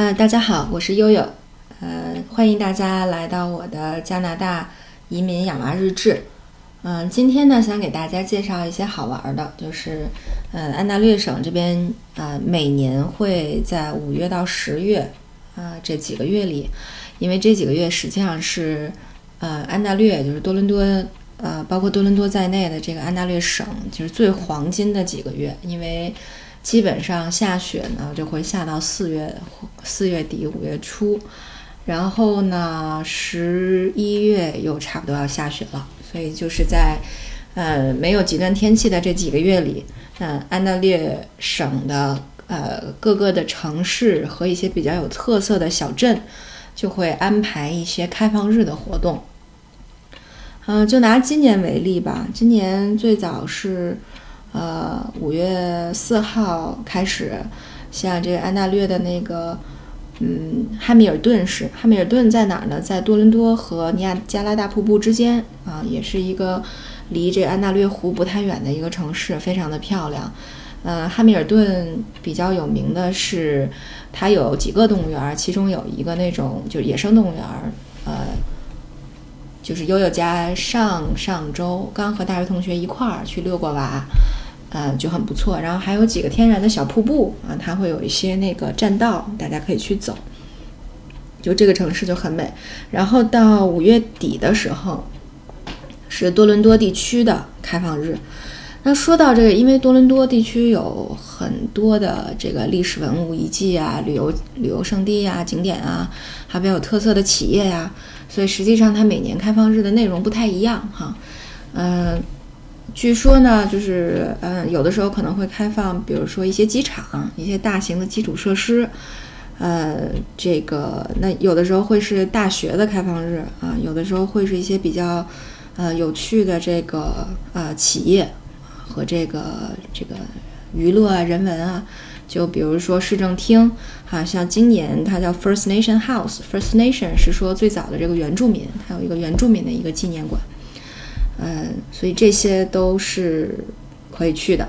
呃，大家好，我是悠悠，呃，欢迎大家来到我的加拿大移民养娃日志。嗯、今天呢，想给大家介绍一些好玩的，就是，呃，安大略省这边啊、每年会在五月到十月啊、这几个月里，因为这几个月实际上是呃安大略，就是多伦多，呃，包括多伦多在内的这个安大略省，就是最黄金的几个月，因为基本上下雪呢就会下到四月四月底五月初，然后呢十一月又差不多要下雪了，所以就是在呃没有极端天气的这几个月里，嗯、安大略省的呃各个的城市和一些比较有特色的小镇就会安排一些开放日的活动。嗯、就拿今年为例吧，今年最早是呃五月四号开始，像这个安大略的那个嗯汉密尔顿市，汉密尔顿在哪儿呢？在多伦多和尼亚加拉大瀑布之间啊，也是一个离这个安大略湖不太远的一个城市，非常的漂亮。呃，汉密尔顿比较有名的是，它有几个动物园，其中有一个那种就是野生动物园，呃，就是悠悠家上上周刚和大学同学一块儿去遛过娃，呃，就很不错。然后还有几个天然的小瀑布啊，它会有一些那个栈道，大家可以去走。就这个城市就很美。然后到五月底的时候，是多伦多地区的开放日。那说到这个，因为多伦多地区有很多的这个历史文物遗迹啊、旅游旅游胜地啊、景点啊，还比较有特色的企业呀、所以实际上它每年开放日的内容不太一样哈。嗯、据说呢，就是嗯、有的时候可能会开放，比如说一些机场、一些大型的基础设施。呃，这个那有的时候会是大学的开放日啊，有的时候会是一些比较呃有趣的这个呃企业和这个这个娱乐啊、人文啊，就比如说市政厅，啊，像今年它叫 First Nation House，First Nation 是说最早的这个原住民，它有一个原住民的一个纪念馆，嗯、所以这些都是可以去的。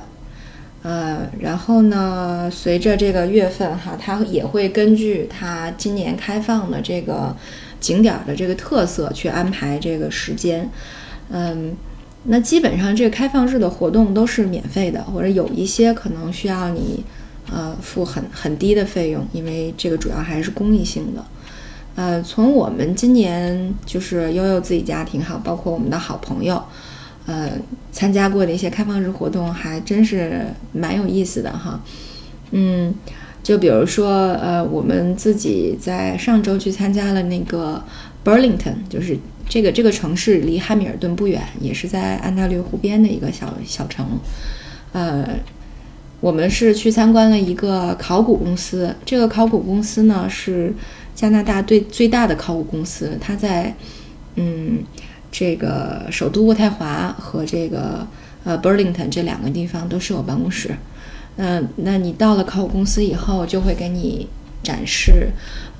呃，然后呢，随着这个月份哈，它也会根据它今年开放的这个景点的这个特色去安排这个时间。嗯，那基本上这个开放日的活动都是免费的，或者有一些可能需要你呃付很很低的费用，因为这个主要还是公益性的。呃，从我们今年就是悠悠自己家庭哈，包括我们的好朋友。呃，参加过的一些开放日活动还真是蛮有意思的哈。嗯，就比如说，呃，我们自己在上周去参加了那个 Burlington，就是这个这个城市离汉密尔顿不远，也是在安大略湖边的一个小小城。呃，我们是去参观了一个考古公司，这个考古公司呢是加拿大最最大的考古公司，它在嗯。这个首都渥太华和这个呃 Burlington 这两个地方都是有办公室。嗯、那你到了考古公司以后，就会给你展示，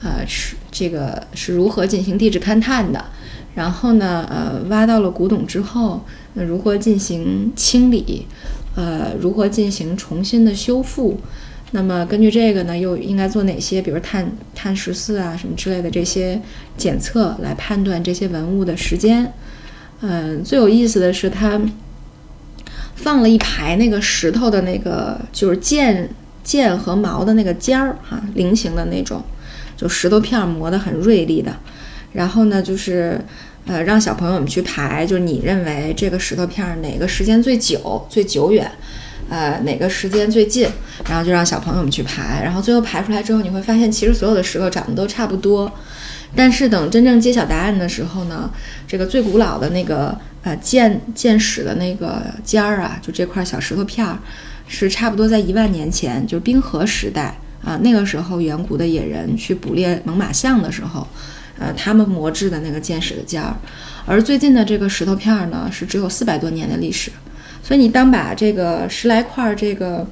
呃，是这个是如何进行地质勘探的。然后呢，呃，挖到了古董之后，那如何进行清理？呃，如何进行重新的修复？那么根据这个呢，又应该做哪些，比如碳碳十四啊什么之类的这些检测，来判断这些文物的时间。嗯，最有意思的是它放了一排那个石头的那个，就是剑剑和矛的那个尖儿哈，菱形的那种，就石头片磨得很锐利的。然后呢，就是呃让小朋友们去排，就是你认为这个石头片儿哪个时间最久、最久远。呃，哪个时间最近，然后就让小朋友们去排，然后最后排出来之后，你会发现其实所有的石头长得都差不多，但是等真正揭晓答案的时候呢，这个最古老的那个呃剑剑矢的那个尖儿啊，就这块小石头片儿，是差不多在一万年前，就是冰河时代啊，那个时候远古的野人去捕猎猛犸象的时候，呃，他们磨制的那个箭矢的尖儿，而最近的这个石头片儿呢，是只有四百多年的历史。所以你当把这个十来块这个，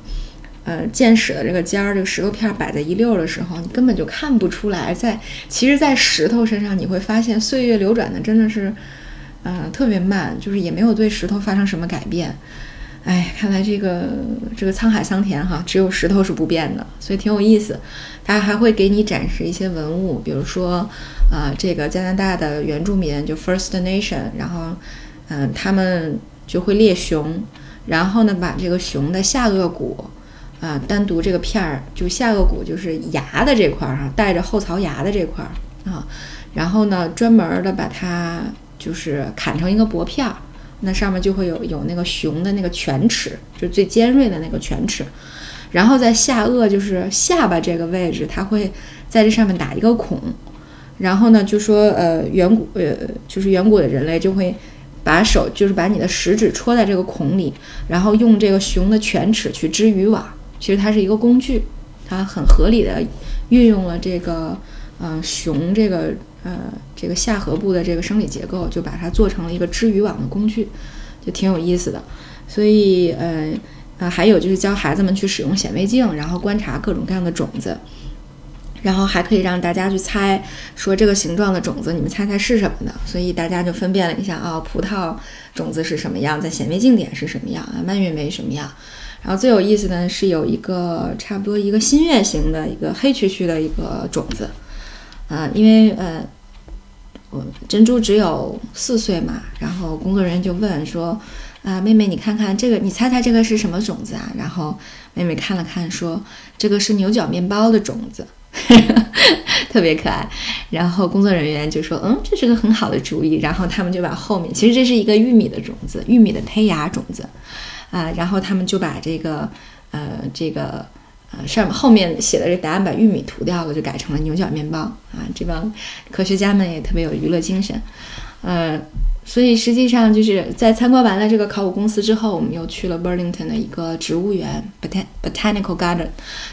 呃，箭矢的这个尖儿，这个石头片儿摆在一溜儿的时候，你根本就看不出来。在其实，在石头身上，你会发现岁月流转的真的是，呃，特别慢，就是也没有对石头发生什么改变。哎，看来这个这个沧海桑田哈，只有石头是不变的，所以挺有意思。他还会给你展示一些文物，比如说，啊，这个加拿大的原住民就 First Nation，然后，嗯，他们就会猎熊，然后呢，把这个熊的下颚骨，啊，单独这个片儿，就下颚骨就是牙的这块儿哈，带着后槽牙的这块儿啊，然后呢，专门的把它就是砍成一个薄片儿。那上面就会有有那个熊的那个犬齿，就是最尖锐的那个犬齿，然后在下颚就是下巴这个位置，它会在这上面打一个孔，然后呢就说呃远古呃就是远古的人类就会把手就是把你的食指戳在这个孔里，然后用这个熊的犬齿去织渔网，其实它是一个工具，它很合理的运用了这个呃熊这个。呃，这个下颌部的这个生理结构，就把它做成了一个织渔网的工具，就挺有意思的。所以，呃，呃，还有就是教孩子们去使用显微镜，然后观察各种各样的种子，然后还可以让大家去猜，说这个形状的种子，你们猜猜是什么的。所以大家就分辨了一下啊，葡萄种子是什么样，在显微镜点是什么样啊，蔓越莓什么样。然后最有意思的是有一个差不多一个新月形的一个黑黢黢的一个种子。啊，因为呃，我珍珠只有四岁嘛，然后工作人员就问说，啊，妹妹你看看这个，你猜猜这个是什么种子啊？然后妹妹看了看说，这个是牛角面包的种子，特别可爱。然后工作人员就说，嗯，这是个很好的主意。然后他们就把后面，其实这是一个玉米的种子，玉米的胚芽种子，啊，然后他们就把这个，呃，这个。呃，上面后面写的这答案把玉米涂掉了，就改成了牛角面包啊！这帮科学家们也特别有娱乐精神，呃，所以实际上就是在参观完了这个考古公司之后，我们又去了 Burlington 的一个植物园 Bot Botanical Garden。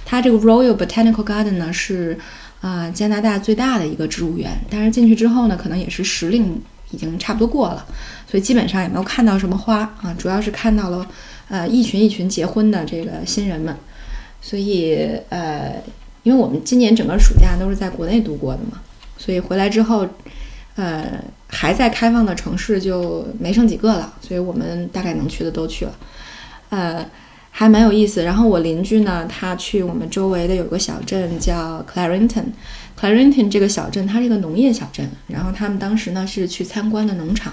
它这个 Royal Botanical Garden 呢是啊加拿大最大的一个植物园，但是进去之后呢，可能也是时令已经差不多过了，所以基本上也没有看到什么花啊，主要是看到了呃一群一群结婚的这个新人们。所以，呃，因为我们今年整个暑假都是在国内度过的嘛，所以回来之后，呃，还在开放的城市就没剩几个了，所以我们大概能去的都去了，呃，还蛮有意思。然后我邻居呢，他去我们周围的有个小镇叫 Clarington，Clarington 这个小镇它是一个农业小镇，然后他们当时呢是去参观的农场。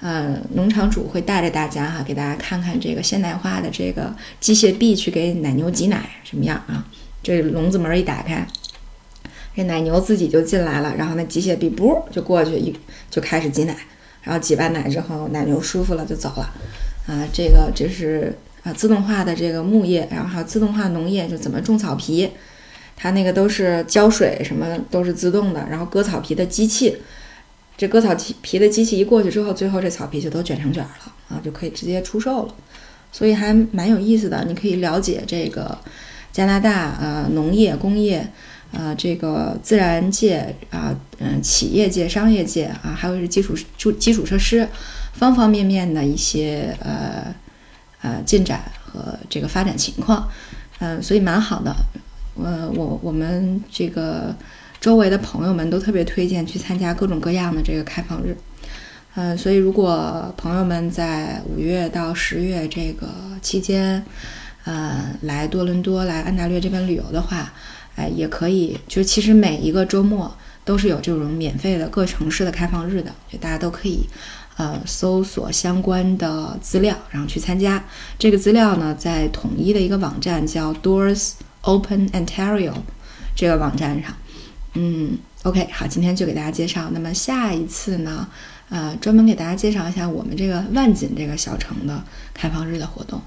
呃，农场主会带着大家哈，给大家看看这个现代化的这个机械臂去给奶牛挤奶什么样啊？这笼子门一打开，这奶牛自己就进来了，然后那机械臂不就过去一就开始挤奶，然后挤完奶之后，奶牛舒服了就走了。啊，这个这是啊自动化的这个牧业，然后还有自动化农业，就怎么种草皮，它那个都是浇水什么都是自动的，然后割草皮的机器。这割草皮的机器一过去之后，最后这草皮就都卷成卷了啊，就可以直接出售了，所以还蛮有意思的。你可以了解这个加拿大呃农业、工业呃这个自然界啊嗯企业界、商业界啊，还有是基础基基础设施方方面面的一些呃呃进展和这个发展情况，嗯，所以蛮好的。呃，我我们这个。周围的朋友们都特别推荐去参加各种各样的这个开放日，嗯，所以如果朋友们在五月到十月这个期间，呃，来多伦多、来安大略这边旅游的话，哎，也可以，就其实每一个周末都是有这种免费的各城市的开放日的，就大家都可以，呃，搜索相关的资料，然后去参加。这个资料呢，在统一的一个网站叫 Doors Open Ontario 这个网站上。嗯，OK，好，今天就给大家介绍。那么下一次呢，呃，专门给大家介绍一下我们这个万锦这个小城的开放日的活动。